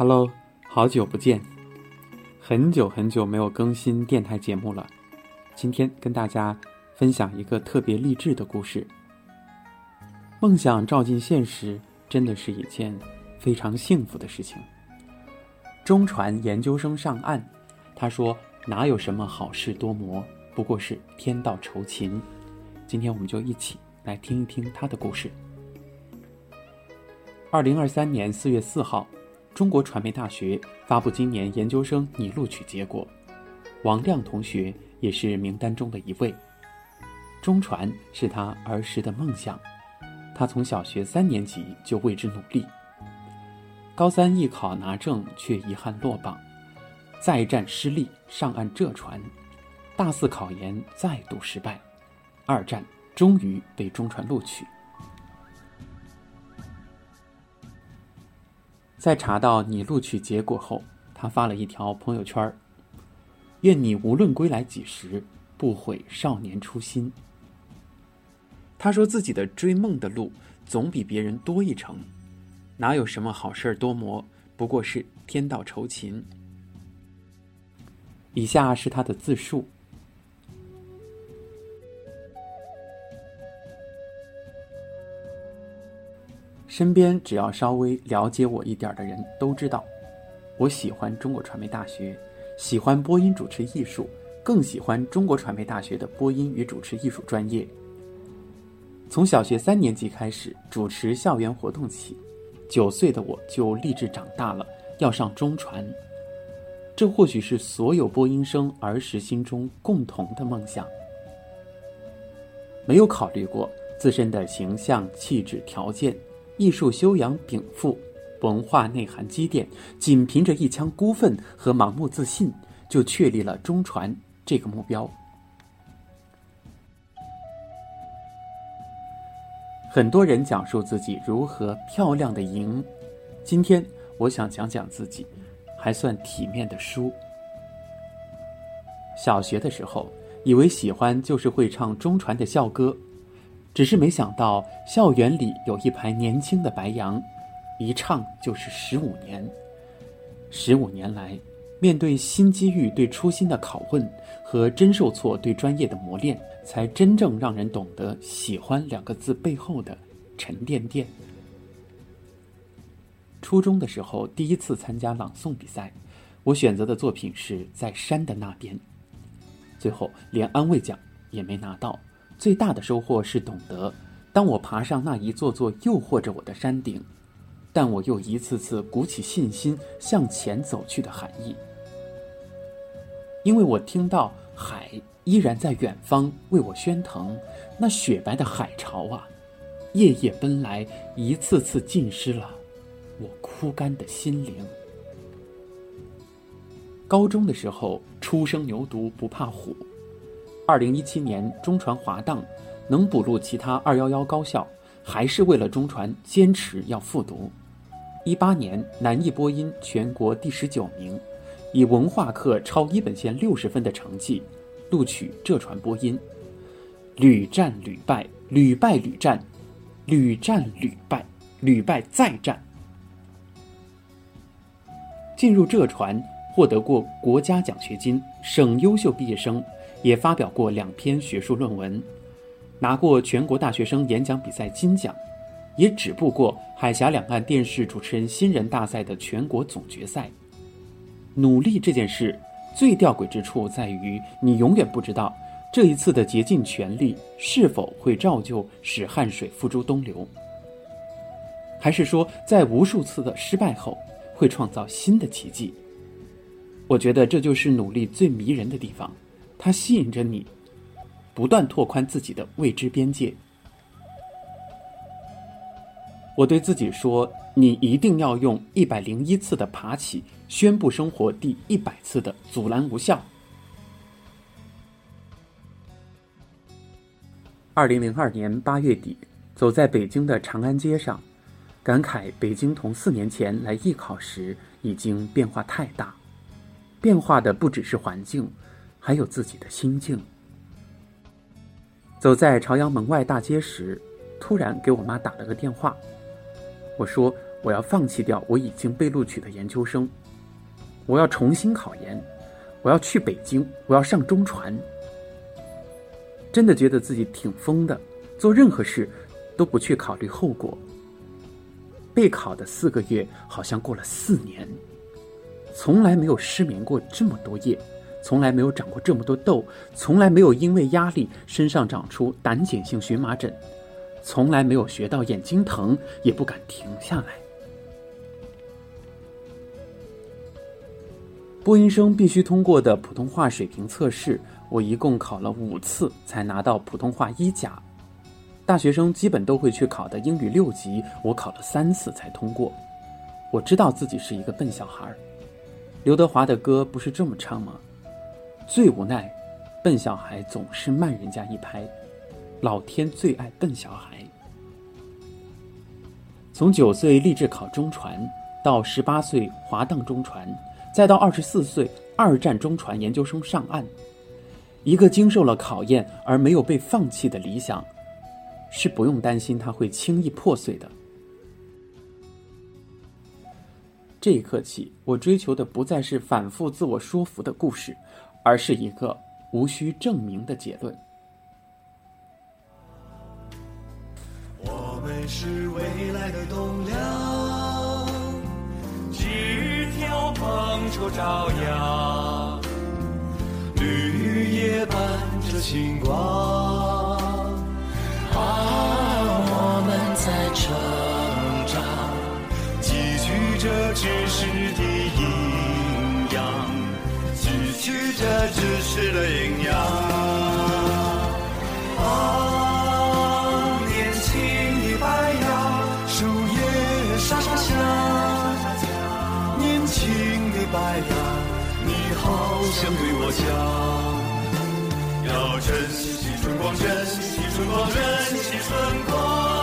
Hello，好久不见，很久很久没有更新电台节目了。今天跟大家分享一个特别励志的故事。梦想照进现实，真的是一件非常幸福的事情。中传研究生上岸，他说：“哪有什么好事多磨，不过是天道酬勤。”今天我们就一起来听一听他的故事。二零二三年四月四号，中国传媒大学发布今年研究生拟录取结果，王亮同学也是名单中的一位。中传是他儿时的梦想，他从小学三年级就为之努力。高三艺考拿证却遗憾落榜，再战失利上岸浙传，大四考研再度失败，二战终于被中传录取。在查到你录取结果后，他发了一条朋友圈愿你无论归来几时，不悔少年初心。”他说自己的追梦的路总比别人多一程，哪有什么好事多磨，不过是天道酬勤。以下是他的自述。身边只要稍微了解我一点的人都知道，我喜欢中国传媒大学，喜欢播音主持艺术，更喜欢中国传媒大学的播音与主持艺术专业。从小学三年级开始主持校园活动起，九岁的我就立志长大了要上中传。这或许是所有播音生儿时心中共同的梦想。没有考虑过自身的形象、气质、条件。艺术修养禀赋，文化内涵积淀，仅凭着一腔孤愤和盲目自信，就确立了中传这个目标。很多人讲述自己如何漂亮的赢，今天我想讲讲自己还算体面的输。小学的时候，以为喜欢就是会唱中传的校歌。只是没想到，校园里有一排年轻的白杨，一唱就是十五年。十五年来，面对新机遇对初心的拷问和真受挫对专业的磨练，才真正让人懂得“喜欢”两个字背后的沉甸甸。初中的时候，第一次参加朗诵比赛，我选择的作品是在山的那边，最后连安慰奖也没拿到。最大的收获是懂得，当我爬上那一座座诱惑着我的山顶，但我又一次次鼓起信心向前走去的含义。因为我听到海依然在远方为我喧腾，那雪白的海潮啊，夜夜奔来，一次次浸湿了我枯干的心灵。高中的时候，初生牛犊不怕虎。二零一七年中传滑档，能补录其他二幺幺高校，还是为了中传坚持要复读。一八年南艺播音全国第十九名，以文化课超一本线六十分的成绩，录取浙传播音。屡战屡败，屡败屡战，屡战屡败，屡败再战。进入浙传，获得过国家奖学金、省优秀毕业生。也发表过两篇学术论文，拿过全国大学生演讲比赛金奖，也止步过海峡两岸电视主持人新人大赛的全国总决赛。努力这件事最吊诡之处在于，你永远不知道这一次的竭尽全力是否会照旧使汗水付诸东流，还是说在无数次的失败后会创造新的奇迹。我觉得这就是努力最迷人的地方。它吸引着你，不断拓宽自己的未知边界。我对自己说：“你一定要用一百零一次的爬起，宣布生活第一百次的阻拦无效。”二零零二年八月底，走在北京的长安街上，感慨北京同四年前来艺考时已经变化太大，变化的不只是环境。还有自己的心境。走在朝阳门外大街时，突然给我妈打了个电话。我说我要放弃掉我已经被录取的研究生，我要重新考研，我要去北京，我要上中传。真的觉得自己挺疯的，做任何事都不去考虑后果。备考的四个月好像过了四年，从来没有失眠过这么多夜，从来没有长过这么多痘，从来没有因为压力身上长出胆碱性荨麻疹，从来没有学到眼睛疼也不敢停下来。播音生必须通过的普通话水平测试，我一共考了五次才拿到普通话一甲。大学生基本都会去考的英语六级，我考了三次才通过。我知道自己是一个笨小孩儿。刘德华的歌不是这么唱吗？最无奈，笨小孩总是慢人家一拍。老天最爱笨小孩。从九岁立志考中传，到十八岁滑档中传，再到二十四岁二战中传研究生上岸，一个经受了考验而没有被放弃的理想。是不用担心它会轻易破碎的。这一刻起，我追求的不再是反复自我说服的故事，而是一个无需证明的结论。我们是未来的栋梁，枝条捧出朝阳，绿叶伴着星光。啊我们在成长，汲取着知识的营养，汲取着知识的营养。啊，年轻的白杨，树叶沙沙响。年轻的白杨，你好想对我讲，要珍惜春光，珍惜。春光，珍惜春光。